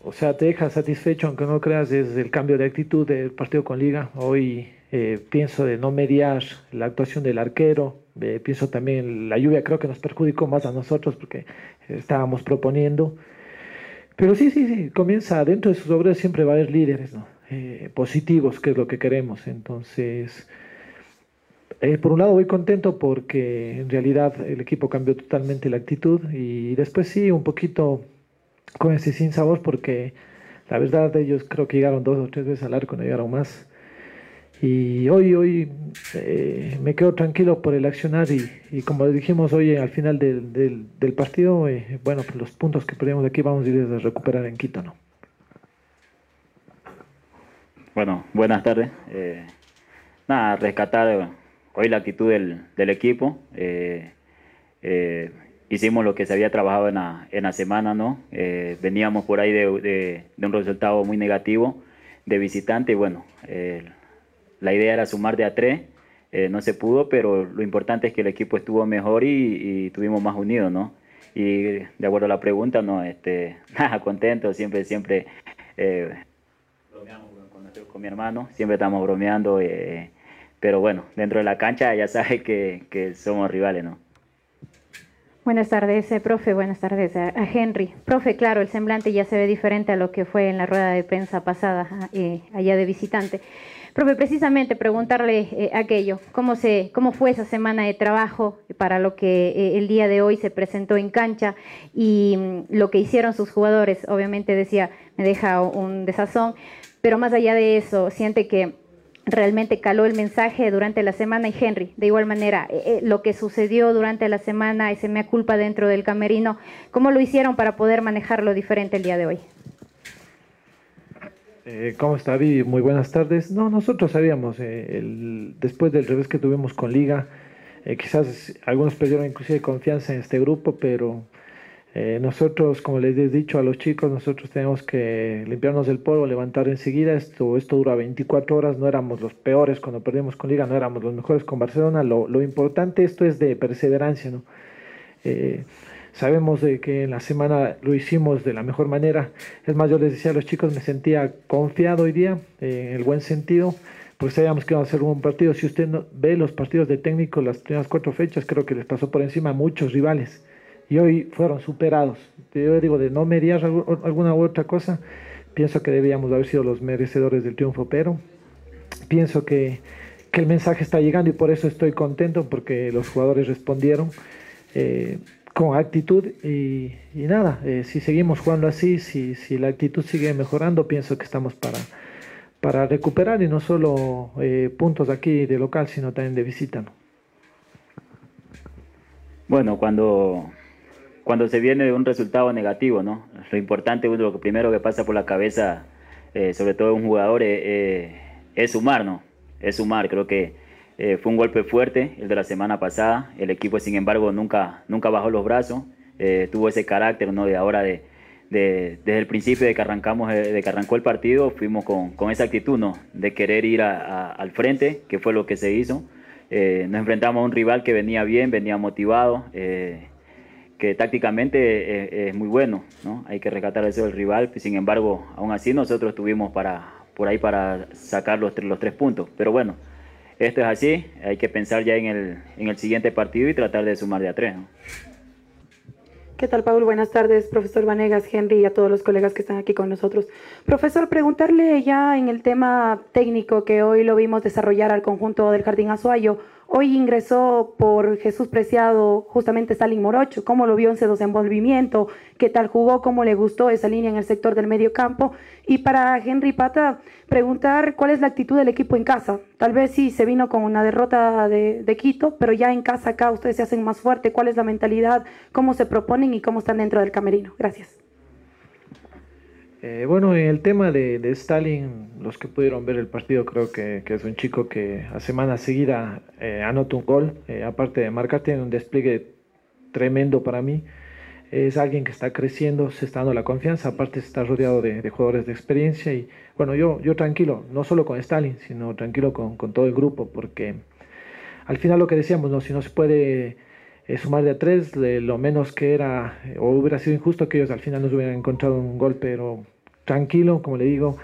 M: o sea, te deja satisfecho, aunque no creas, es el cambio de actitud del partido con Liga. Hoy eh, pienso de no mediar la actuación del arquero, eh, pienso también la lluvia creo que nos perjudicó más a nosotros porque estábamos proponiendo. Pero sí, sí, sí, comienza dentro de sus obras siempre va a haber líderes ¿no? Eh, positivos, que es lo que queremos. Entonces, eh, por un lado voy contento porque en realidad el equipo cambió totalmente la actitud y después sí, un poquito con ese sin sabor porque la verdad ellos creo que llegaron dos o tres veces al arco, no llegaron más. Y hoy, hoy eh, me quedo tranquilo por el accionar y, como dijimos hoy al final del, del, partido, eh, bueno, pues los puntos que perdimos aquí vamos a ir a recuperar en Quito, ¿no?
N: Bueno, buenas tardes. Eh, nada, rescatar hoy la actitud del, del equipo. hicimos lo que se había trabajado en la, en la semana, ¿no? veníamos por ahí de, de, de, un resultado muy negativo de visitante y bueno, la idea era sumar de a tres, eh, no se pudo, pero lo importante es que el equipo estuvo mejor y, tuvimos más unidos, ¿no? Y de acuerdo a la pregunta, no, este, nada, contento, siempre, siempre eh, bromeamos con, mi hermano, siempre estamos bromeando, eh, pero bueno, dentro de la cancha ya sabe que, que somos rivales, ¿no?
L: Buenas tardes, profe. Buenas tardes a, Henry. Profe, claro, el semblante ya se ve diferente a lo que fue en la rueda de prensa pasada, allá de visitante. Profe, precisamente preguntarle eh, aquello, ¿cómo, se, ¿cómo fue esa semana de trabajo para lo que eh, el día de hoy se presentó en cancha y mm, lo que hicieron sus jugadores? Obviamente decía, me deja un desazón, pero más allá de eso, siente que realmente caló el mensaje durante la semana y Henry, de igual manera, eh, lo que sucedió durante la semana, ese mea culpa dentro del camerino, ¿cómo lo hicieron para poder manejarlo diferente el día de hoy?
M: Eh, ¿Cómo está, Vivi? Muy buenas tardes. No, nosotros sabíamos, eh, el, después del revés que tuvimos con Liga, eh, quizás algunos perdieron inclusive confianza en este grupo, pero nosotros, como les he dicho a los chicos, nosotros tenemos que limpiarnos del polvo, levantar enseguida. Esto, esto dura 24 horas, no éramos los peores cuando perdimos con Liga, no éramos los mejores con Barcelona. Lo, lo importante esto es de perseverancia, ¿no? Sabemos de que en la semana lo hicimos de la mejor manera. Es más, yo les decía a los chicos, me sentía confiado hoy día, eh, en el buen sentido, porque sabíamos que iba a ser un buen partido. Si usted ve los partidos de técnico, las primeras cuatro fechas, creo que les pasó por encima a muchos rivales. Y hoy fueron superados. Yo digo, de no mediar alguna u otra cosa, pienso que debíamos haber sido los merecedores del triunfo, pero pienso que, que el mensaje está llegando y por eso estoy contento porque los jugadores respondieron eh, con actitud y, nada, eh, si seguimos jugando así, si, si la actitud sigue mejorando, pienso que estamos para, para recuperar y no solo eh, puntos aquí de local, sino también de visita. ¿no?
N: Bueno, cuando, cuando se viene un resultado negativo, ¿no? Lo importante, lo primero que pasa por la cabeza, eh, sobre todo un jugador, es sumar, ¿no? Es sumar. Creo que eh, fue un golpe fuerte el de la semana pasada. El equipo, sin embargo, nunca, nunca bajó los brazos. Eh, tuvo ese carácter, ¿no? De ahora de, de- desde el principio de que arrancamos, eh, de que arrancó el partido, fuimos con, con esa actitud, ¿no? De querer ir al frente, que fue lo que se hizo. Eh, nos enfrentamos a un rival que venía bien, venía motivado, eh, que tácticamente eh, es muy bueno, ¿no? Hay que rescatar eso del rival, sin embargo, aún así nosotros tuvimos para, por ahí para sacar los, los tres puntos. Pero bueno, esto es así, hay que pensar ya en el, en el siguiente partido y tratar de sumar de a tres.
O: ¿Qué tal, Paul? Buenas tardes, profesor Vanegas, Henry y a todos los colegas que están aquí con nosotros. Profesor, preguntarle ya en el tema técnico que hoy lo vimos desarrollar al conjunto del Jardín Azuayo. Hoy ingresó por Jesús Preciado justamente Stalin Morocho. ¿Cómo lo vio en su desenvolvimiento? ¿Qué tal jugó? ¿Cómo le gustó esa línea en el sector del medio campo? Y para Henry Pata, preguntar cuál es la actitud del equipo en casa. Tal vez sí se vino con una derrota de, de Quito, pero ya en casa acá ustedes se hacen más fuerte. ¿Cuál es la mentalidad? ¿Cómo se proponen y cómo están dentro del camerino? Gracias.
M: Eh, bueno, en el tema de, de Stalin, los que pudieron ver el partido, creo que, que es un chico que a semana seguida eh, anota un gol. Eh, aparte de marcar, tiene un despliegue tremendo para mí. Es alguien que está creciendo, se está dando la confianza. Aparte, está rodeado de, de jugadores de experiencia. Y bueno, yo, yo tranquilo, no solo con Stalin, sino tranquilo con, con todo el grupo, porque al final lo que decíamos, ¿no? si no se puede sumar de a tres, lo menos que era, eh, o hubiera sido injusto que ellos al final nos hubieran encontrado un gol, pero tranquilo, como le digo,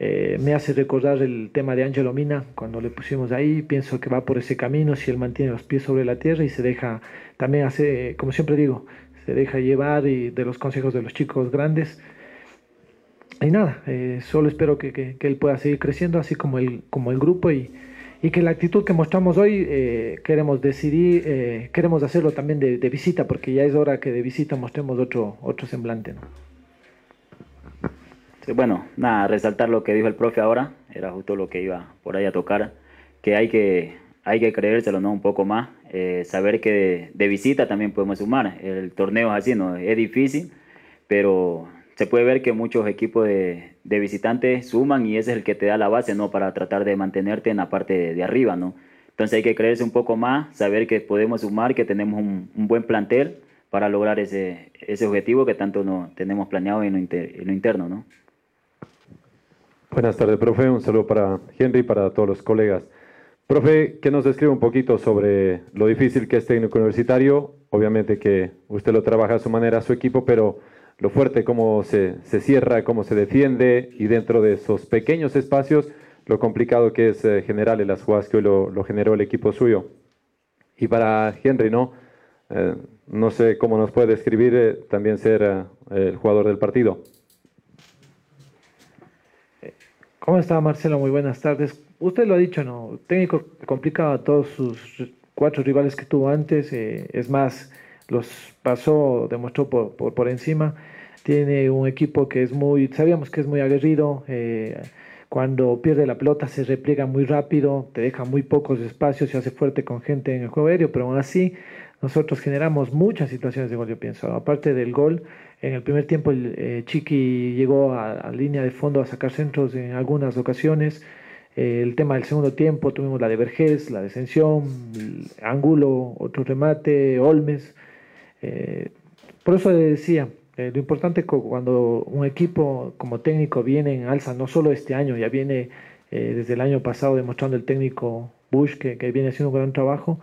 M: eh, me hace recordar el tema de Angelo Mina, cuando le pusimos ahí, pienso que va por ese camino, si él mantiene los pies sobre la tierra y se deja, también hace, como siempre digo, se deja llevar y de los consejos de los chicos grandes. Y nada, eh, solo espero que, que- que él pueda seguir creciendo, así como el, como el grupo, y, y que la actitud que mostramos hoy eh, queremos decidir, eh, queremos hacerlo también de, de visita, porque ya es hora que de visita mostremos otro, otro semblante. ¿no?
N: Sí, bueno, nada, resaltar lo que dijo el profe ahora, era justo lo que iba por ahí a tocar, que hay que, hay que creérselo, ¿no? Un poco más, eh, saber que de, de visita también podemos sumar. El torneo es así, ¿no? Es difícil, pero se puede ver que muchos equipos de, de visitantes suman y ese es el que te da la base, ¿no? Para tratar de mantenerte en la parte de, arriba, ¿no? Entonces hay que creerse un poco más, saber que podemos sumar, que tenemos un, un buen plantel para lograr ese, ese objetivo que tanto no tenemos planeado en lo, inter- en lo interno, ¿no?
P: Buenas tardes, profe. Un saludo para Henry y para todos los colegas. Profe, que nos describe un poquito sobre lo difícil que es técnico universitario. Obviamente que usted lo trabaja a su manera, a su equipo, pero lo fuerte, cómo se, se cierra, cómo se defiende y dentro de esos pequeños espacios, lo complicado que es eh, generar en las jugadas que hoy lo, lo generó el equipo suyo. Y para Henry, ¿no? Eh, no sé cómo nos puede describir eh, también ser eh, el jugador del partido.
M: ¿Cómo está Marcelo? Muy buenas tardes. Usted lo ha dicho, ¿no? Técnico complicado a todos sus cuatro rivales que tuvo antes. eh, es más, los pasó, demostró por, por, por encima. Tiene un equipo que es muy, sabíamos que es muy aguerrido. eh, cuando pierde la pelota se repliega muy rápido, te deja muy pocos espacios, se hace fuerte con gente en el juego aéreo, pero aún así nosotros generamos muchas situaciones de gol, yo pienso. Aparte del gol, en el primer tiempo el eh, Chiqui llegó a, línea de fondo a sacar centros en algunas ocasiones. Eh, el tema del segundo tiempo, tuvimos la de Vergés, la descensión, Angulo, otro remate, Olmes. Eh, por eso decía, eh, lo importante cu- cuando un equipo como técnico viene en alza, no solo este año, ya viene eh, desde el año pasado demostrando el técnico Bush que, viene haciendo un gran trabajo.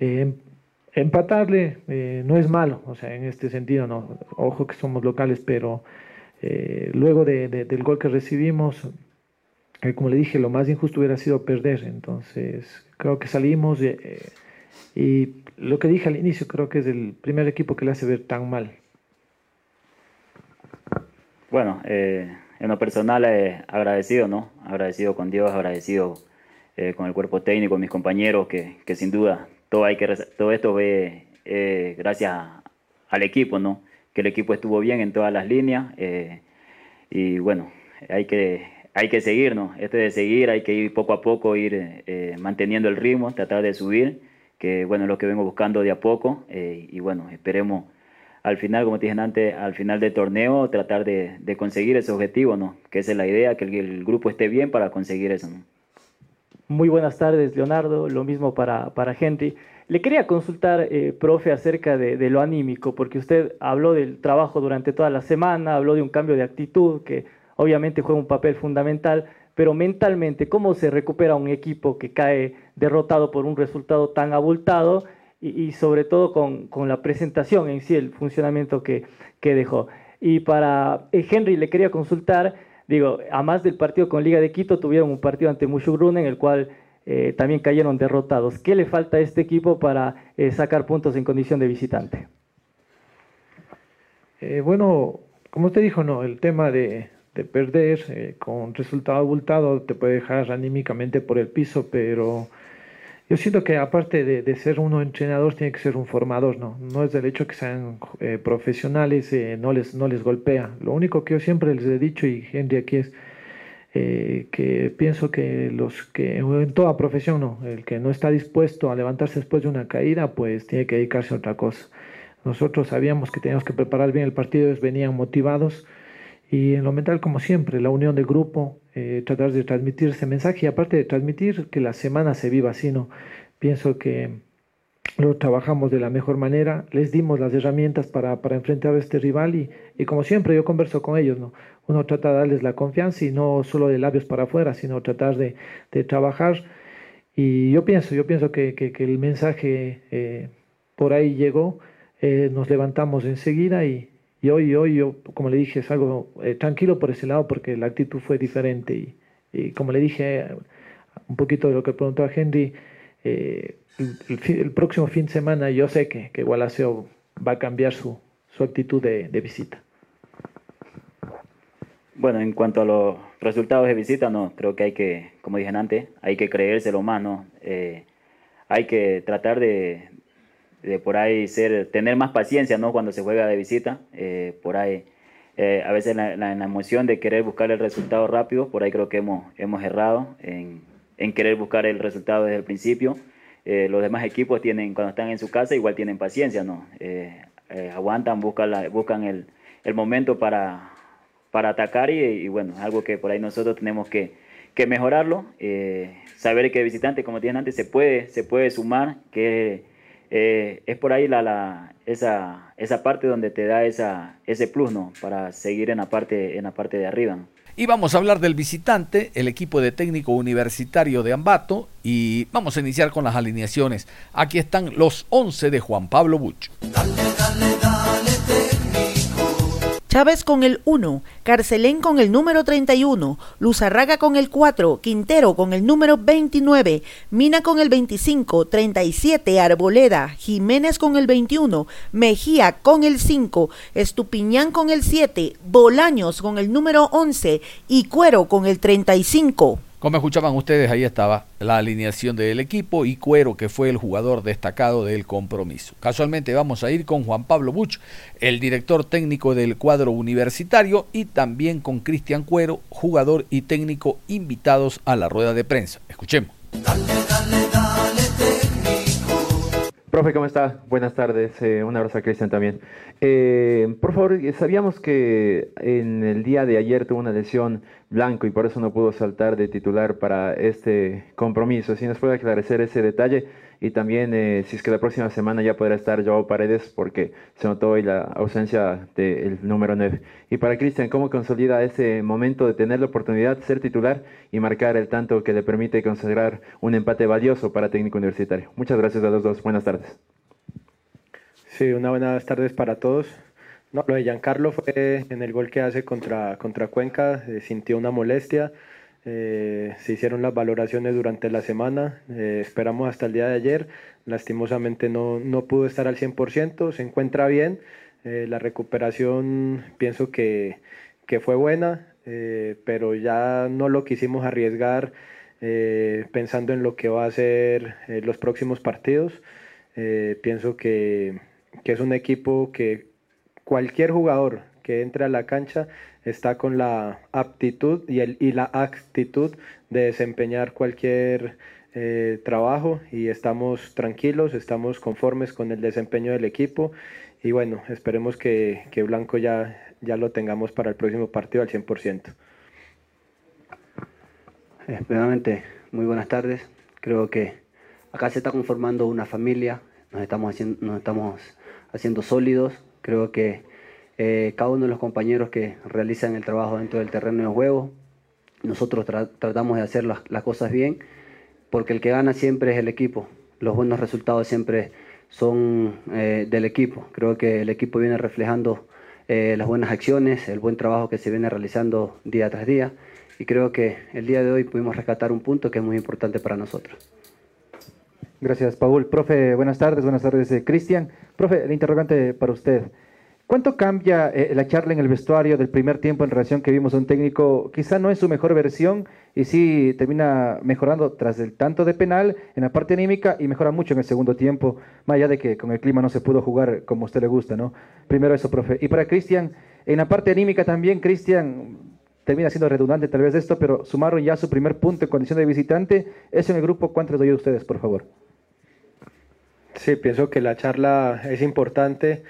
M: eh, em- empatarle no es malo, o sea, en este sentido, no, ojo que somos locales, pero luego de- de- del gol que recibimos, como le dije, lo más injusto hubiera sido perder, entonces creo que salimos y lo que dije al inicio, creo que es el primer equipo que le hace ver tan mal.
N: Bueno, eh, en lo personal eh, agradecido, ¿no? Agradecido con Dios, agradecido eh, con el cuerpo técnico, mis compañeros, que, que sin duda todo, hay que, todo esto ve eh, gracias al equipo, ¿no? Que el equipo estuvo bien en todas las líneas y bueno, hay que, hay que seguir, ¿no? Este de seguir, hay que ir poco a poco, ir manteniendo el ritmo, tratar de subir, que bueno, es lo que vengo buscando de a poco y bueno, esperemos al final, como te dije antes, al final del torneo, tratar de, conseguir ese objetivo, ¿no? Que esa es la idea, que el, grupo esté bien para conseguir eso, ¿no?
Q: Muy buenas tardes, Leonardo. Lo mismo para, para Henry. Le quería consultar, eh, profe, acerca de, lo anímico, porque usted habló del trabajo durante toda la semana, habló de un cambio de actitud que obviamente juega un papel fundamental, pero mentalmente, ¿cómo se recupera un equipo que cae derrotado por un resultado tan abultado y, sobre todo con, con, la presentación en sí, el funcionamiento que, que dejó. Y para eh, Henry le quería consultar, digo, a más del partido con Liga de Quito, tuvieron un partido ante Mushugruna en el cual eh, también cayeron derrotados. ¿Qué le falta a este equipo para eh, sacar puntos en condición de visitante?
M: bueno, como usted dijo, no, el tema de, de perder con resultado abultado te puede dejar anímicamente por el piso, pero yo siento que aparte de, ser uno entrenador, tiene que ser un formador, ¿no? No es del hecho que sean eh, profesionales, eh, no, les, no les golpea. Lo único que yo siempre les he dicho, y Henry aquí es, eh, que pienso que los que en toda profesión, ¿no? El que no está dispuesto a levantarse después de una caída, pues tiene que dedicarse a otra cosa. Nosotros sabíamos que teníamos que preparar bien el partido, ellos venían motivados y en lo mental, como siempre, la unión del grupo, eh, tratar de transmitir ese mensaje y aparte de transmitir que la semana se viva así, ¿no? Pienso que lo trabajamos de la mejor manera, les dimos las herramientas para, para enfrentar a este rival y, y, como siempre yo converso con ellos, ¿no? Uno trata de darles la confianza y no solo de labios para afuera, sino tratar de, de trabajar. Y yo pienso, yo pienso que, que, que el mensaje eh, por ahí llegó, eh, nos levantamos enseguida y, y hoy, hoy yo, como le dije, es algo eh, tranquilo por ese lado porque la actitud fue diferente. Y, y, como le dije, un poquito de lo que preguntó a Henry, eh, el, el, próximo fin de semana yo sé que, que Gualaceo va a cambiar su, su actitud de, de, visita.
N: Bueno, en cuanto a los resultados de visita, no, creo que hay que, como dije antes, hay que creérselo más, ¿no? Eh, hay que tratar de, de por ahí ser, tener más paciencia, ¿no? Cuando se juega de visita, eh, por ahí, eh, a veces la, la, la, emoción de querer buscar el resultado rápido, por ahí creo que hemos, hemos errado en, en querer buscar el resultado desde el principio. Eh, los demás equipos tienen, cuando están en su casa, igual tienen paciencia, ¿no? Eh, eh, aguantan, buscan, la, buscan el, el, momento para, para atacar y, y, bueno, algo que por ahí nosotros tenemos que, que mejorarlo. saber que visitante, como tienen antes, se puede, se puede sumar, que eh, es por ahí la, esa, esa parte donde te da esa, ese plus, ¿no? Para seguir en la parte, en la parte de arriba.
B: Y vamos a hablar del visitante, el equipo de técnico universitario de Ambato, y vamos a iniciar con las alineaciones. Aquí están los 11 de Juan Pablo Bucho.
C: Chávez con el 1, Carcelén con el número 31, Luzarraga con el 4, Quintero con el número 29, Mina con el 25, 37, Arboleda, Jiménez con el 21, Mejía con el 5, Estupiñán con el 7, Bolaños con el número 11 y Cuero con el 35.
B: Como escuchaban ustedes, ahí estaba la alineación del equipo y Cuero, que fue el jugador destacado del compromiso. Casualmente vamos a ir con Juan Pablo Buch, el director técnico del cuadro universitario, y también con Cristian Cuero, jugador y técnico invitados a la rueda de prensa. Escuchemos.
R: Profe, ¿cómo está? Buenas tardes. Eh, un abrazo a Cristian también. Eh, por favor, sabíamos que en el día de ayer tuvo una lesión blanco y por eso no pudo saltar de titular para este compromiso. Si nos puede aclarecer ese detalle y también eh, si es que la próxima semana ya podrá estar Joao Paredes porque se notó hoy la ausencia del número 9. Y para Cristian, ¿cómo consolida ese momento de tener la oportunidad de ser titular y marcar el tanto que le permite consagrar un empate valioso para técnico universitario? Muchas gracias a los dos. Buenas tardes.
S: Sí, una buenas tardes para todos. No, lo de Giancarlo fue en el gol que hace contra, contra Cuenca, eh, sintió una molestia. Eh, se hicieron las valoraciones durante la semana, eh, esperamos hasta el día de ayer, lastimosamente no, no pudo estar al 100%, se encuentra bien, eh, la recuperación pienso que, que fue buena, pero ya no lo quisimos arriesgar pensando en lo que va a ser los próximos partidos. Pienso que, que es un equipo que cualquier jugador que entre a la cancha está con la aptitud y, el, y la actitud de desempeñar cualquier eh, trabajo y estamos tranquilos, estamos conformes con el desempeño del equipo y bueno, esperemos que, que Blanco ya, ya lo tengamos para el próximo partido al 100%.
T: Eh, primeramente, muy buenas tardes. Creo que acá se está conformando una familia, nos estamos haciendo, nos estamos haciendo sólidos. Creo que eh, cada uno de los compañeros que realizan el trabajo dentro del terreno de juego, nosotros tra- tratamos de hacer las, cosas bien, porque el que gana siempre es el equipo. Los buenos resultados siempre son eh, del equipo. Creo que el equipo viene reflejando eh, las buenas acciones, el buen trabajo que se viene realizando día tras día. Y creo que el día de hoy pudimos rescatar un punto que es muy importante para nosotros.
U: Gracias, Paul. Profe, buenas tardes. Buenas tardes, Cristian. Profe, el interrogante para usted. ¿Cuánto cambia eh, la charla en el vestuario del primer tiempo en relación que vimos a un técnico quizá no en su mejor versión y sí termina mejorando tras el tanto de penal en la parte anímica y mejora mucho en el segundo tiempo, más allá de que con el clima no se pudo jugar como a usted le gusta, ¿no? Primero eso, profe. Y para Cristian, en la parte anímica también, Cristian, termina siendo redundante tal vez esto, pero sumaron ya su primer punto en condición de visitante. Eso en el grupo, ¿cuánto les doy a ustedes, por favor?
S: Sí, pienso que la charla es importante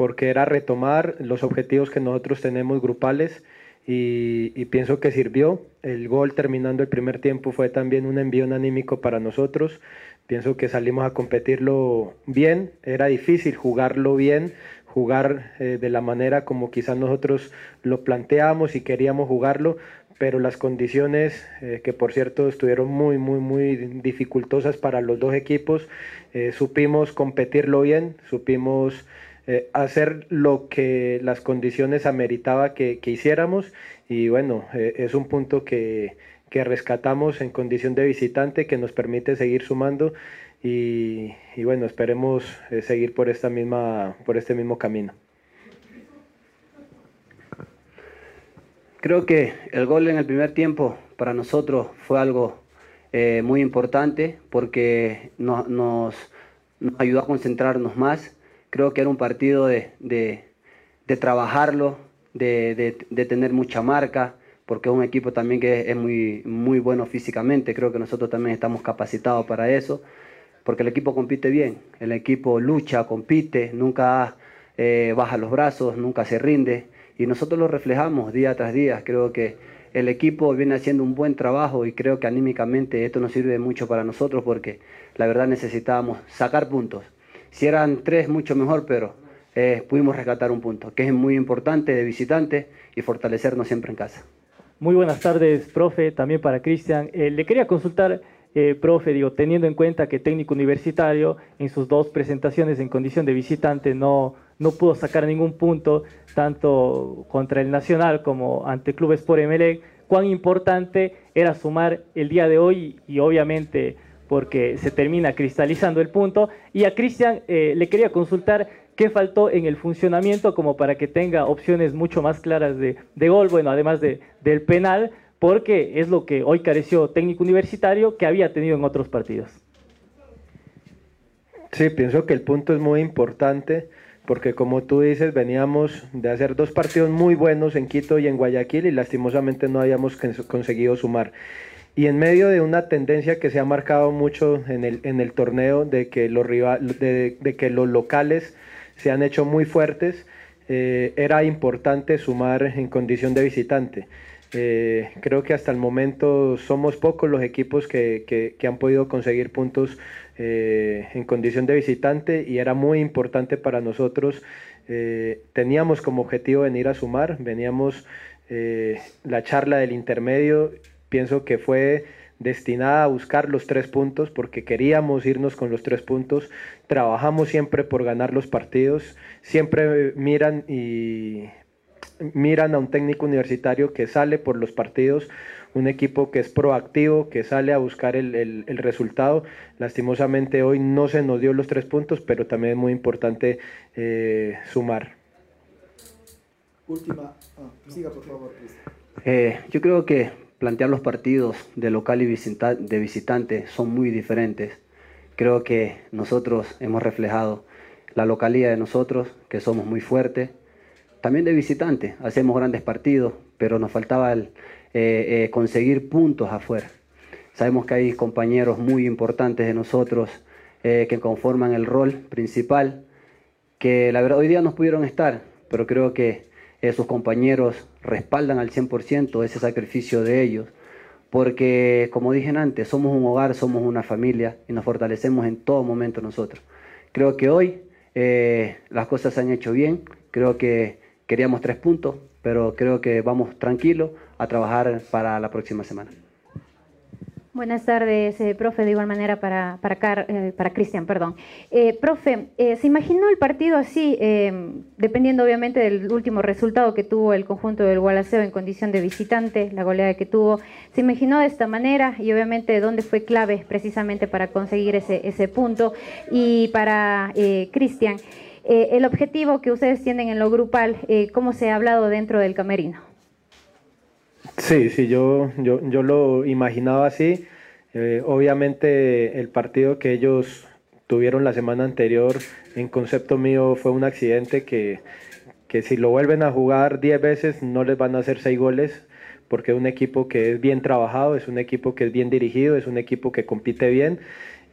S: porque era retomar los objetivos que nosotros tenemos grupales y, y pienso que sirvió. El gol terminando el primer tiempo fue también un envío anímico para nosotros. Pienso que salimos a competirlo bien, era difícil jugarlo bien, jugar eh, de la manera como quizás nosotros lo planteamos y queríamos jugarlo, pero las condiciones, eh, que por cierto estuvieron muy, muy, muy dificultosas para los dos equipos, eh, supimos competirlo bien, supimos eh, hacer lo que las condiciones ameritaba que, que hiciéramos y bueno, eh, es un punto que, que rescatamos en condición de visitante que nos permite seguir sumando y, y bueno, esperemos eh, seguir por, esta misma, por este mismo camino.
T: Creo que el gol en el primer tiempo para nosotros fue algo muy importante porque no- nos, nos ayudó a concentrarnos más. Creo que era un partido de, de- trabajarlo, de, de- de tener mucha marca, porque es un equipo también que es muy, muy bueno físicamente. Creo que nosotros también estamos capacitados para eso, porque el equipo compite bien, el equipo lucha, compite, nunca eh, baja los brazos, nunca se rinde y nosotros lo reflejamos día tras día. Creo que el equipo viene haciendo un buen trabajo y creo que anímicamente esto nos sirve mucho para nosotros porque la verdad necesitábamos sacar puntos. Si eran tres, mucho mejor, pero eh, pudimos rescatar un punto, que es muy importante de visitante y fortalecernos siempre en casa.
Q: Muy buenas tardes, profe, también para Cristian. Eh, le quería consultar, eh, profe, digo, teniendo en cuenta que técnico universitario en sus dos presentaciones en condición de visitante no, no pudo sacar ningún punto, tanto contra el Nacional como ante Club Sport Emelec, cuán importante era sumar el día de hoy y obviamente porque se termina cristalizando el punto. Y a Cristian eh, le quería consultar qué faltó en el funcionamiento como para que tenga opciones mucho más claras de, gol, bueno, además de, del penal, porque es lo que hoy careció técnico universitario que había tenido en otros partidos.
S: Sí, pienso que el punto es muy importante porque como tú dices, veníamos de hacer dos partidos muy buenos en Quito y en Guayaquil y lastimosamente no habíamos cons- conseguido sumar. Y en medio de una tendencia que se ha marcado mucho en el, en el torneo de que los, rival, de, que los locales se han hecho muy fuertes, eh, era importante sumar en condición de visitante. Eh, creo que hasta el momento somos pocos los equipos que, que- han podido conseguir puntos eh, en condición de visitante y era muy importante para nosotros. Teníamos como objetivo venir a sumar, veníamos la charla del intermedio, pienso que fue destinada a buscar los tres puntos porque queríamos irnos con los tres puntos, trabajamos siempre por ganar los partidos, siempre miran y miran a un técnico universitario que sale por los partidos, un equipo que es proactivo, que sale a buscar el, el- el resultado. Lastimosamente hoy no se nos dio los tres puntos, pero también es muy importante eh, sumar.
V: Última, ah, siga por favor, Cristian.
T: Eh, yo creo que plantear los partidos de local y de visitante son muy diferentes. Creo que nosotros hemos reflejado la localidad de nosotros, que somos muy fuertes. También de visitante, hacemos grandes partidos, pero nos faltaba eh, eh, conseguir puntos afuera. Sabemos que hay compañeros muy importantes de nosotros eh, que conforman el rol principal, que la verdad hoy día no pudieron estar, pero creo que esos compañeros respaldan al 100% ese sacrificio de ellos, porque como dije antes, somos un hogar, somos una familia y nos fortalecemos en todo momento nosotros. Creo que hoy las cosas se han hecho bien, creo que queríamos tres puntos, pero creo que vamos tranquilos a trabajar para la próxima semana.
L: Buenas tardes, eh, profe. De igual manera para, para, eh, para Cristian, perdón. Eh, profe, ¿se imaginó el partido así, dependiendo obviamente del último resultado que tuvo el conjunto del Gualaceo en condición de visitante, la goleada que tuvo? ¿Se imaginó de esta manera y obviamente dónde fue clave precisamente para conseguir ese, ese punto? Y para Cristian, el objetivo que ustedes tienen en lo grupal, ¿cómo se ha hablado dentro del camerino?
S: Sí, sí, yo, yo, yo lo imaginaba así. Eh, obviamente el partido que ellos tuvieron la semana anterior, en concepto mío, fue un accidente que, que si lo vuelven a jugar 10 veces no les van a hacer 6 goles, porque es un equipo que es bien trabajado, es un equipo que es bien dirigido, es un equipo que compite bien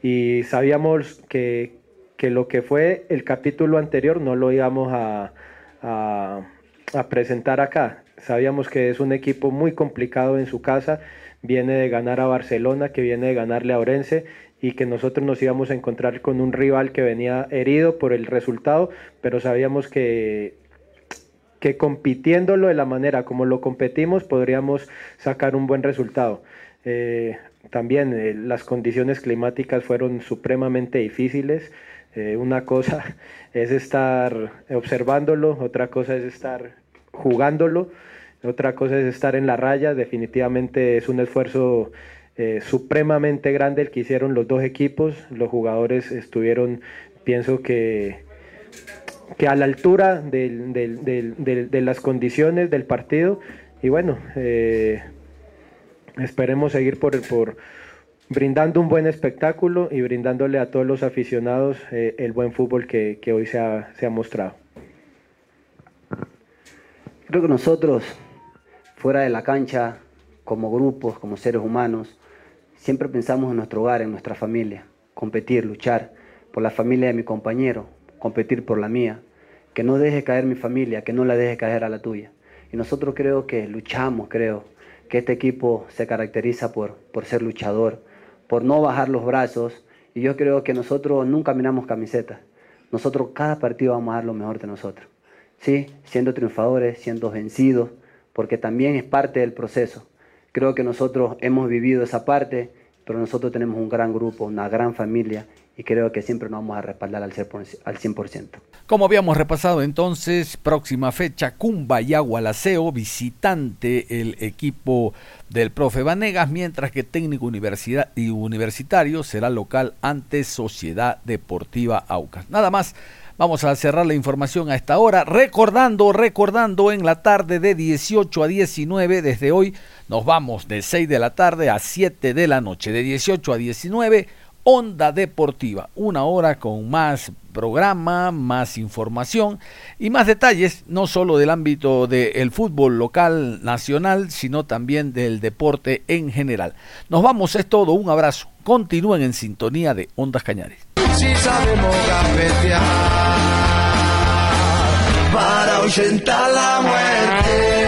S: y sabíamos que, que lo que fue el capítulo anterior no lo íbamos a, a, a presentar acá. Sabíamos que es un equipo muy complicado en su casa, viene de ganar a Barcelona, que viene de ganarle a Orense y que nosotros nos íbamos a encontrar con un rival que venía herido por el resultado, pero sabíamos que que compitiéndolo de la manera como lo competimos podríamos sacar un buen resultado. Eh, también eh, las condiciones climáticas fueron supremamente difíciles. Eh, una cosa es estar observándolo, otra cosa es estar jugándolo. Otra cosa es estar en la raya, definitivamente es un esfuerzo eh, supremamente grande el que hicieron los dos equipos. Los jugadores estuvieron, pienso que, que a la altura de las condiciones del partido. Y bueno, eh, esperemos seguir por, por brindando un buen espectáculo y brindándole a todos los aficionados eh, el buen fútbol que, que hoy se ha, se ha mostrado.
T: Creo que nosotros, fuera de la cancha, como grupos, como seres humanos, siempre pensamos en nuestro hogar, en nuestra familia, competir, luchar por la familia de mi compañero, competir por la mía, que no deje caer mi familia, que no la deje caer a la tuya. Y nosotros creo que luchamos, creo que este equipo se caracteriza por, por ser luchador, por no bajar los brazos, y yo creo que nosotros nunca miramos camisetas. Nosotros cada partido vamos a dar lo mejor de nosotros. ¿Sí? siendo triunfadores, siendo vencidos, porque también es parte del proceso. Creo que nosotros hemos vivido esa parte, pero nosotros tenemos un gran grupo, una gran familia y creo que siempre nos vamos a respaldar al 100%.
B: Como habíamos repasado entonces, próxima fecha, Cumba y Agualaceo, visitante el equipo del profe Vanegas, mientras que técnico universidad y universitario será local ante Sociedad Deportiva Aucas. Nada más Vamos a cerrar la información a esta hora, recordando, recordando en la tarde de 18 a 19, desde hoy nos vamos de 6 de la tarde a 7 de la noche, de 18 a 19, Onda Deportiva, una hora con más programa, más información y más detalles, no solo del ámbito del fútbol local, nacional, sino también del deporte en general. Nos vamos, es todo, un abrazo. Continúen en sintonía de Ondas Cañares
I: si sabemos cafetear para ahuyentar la muerte.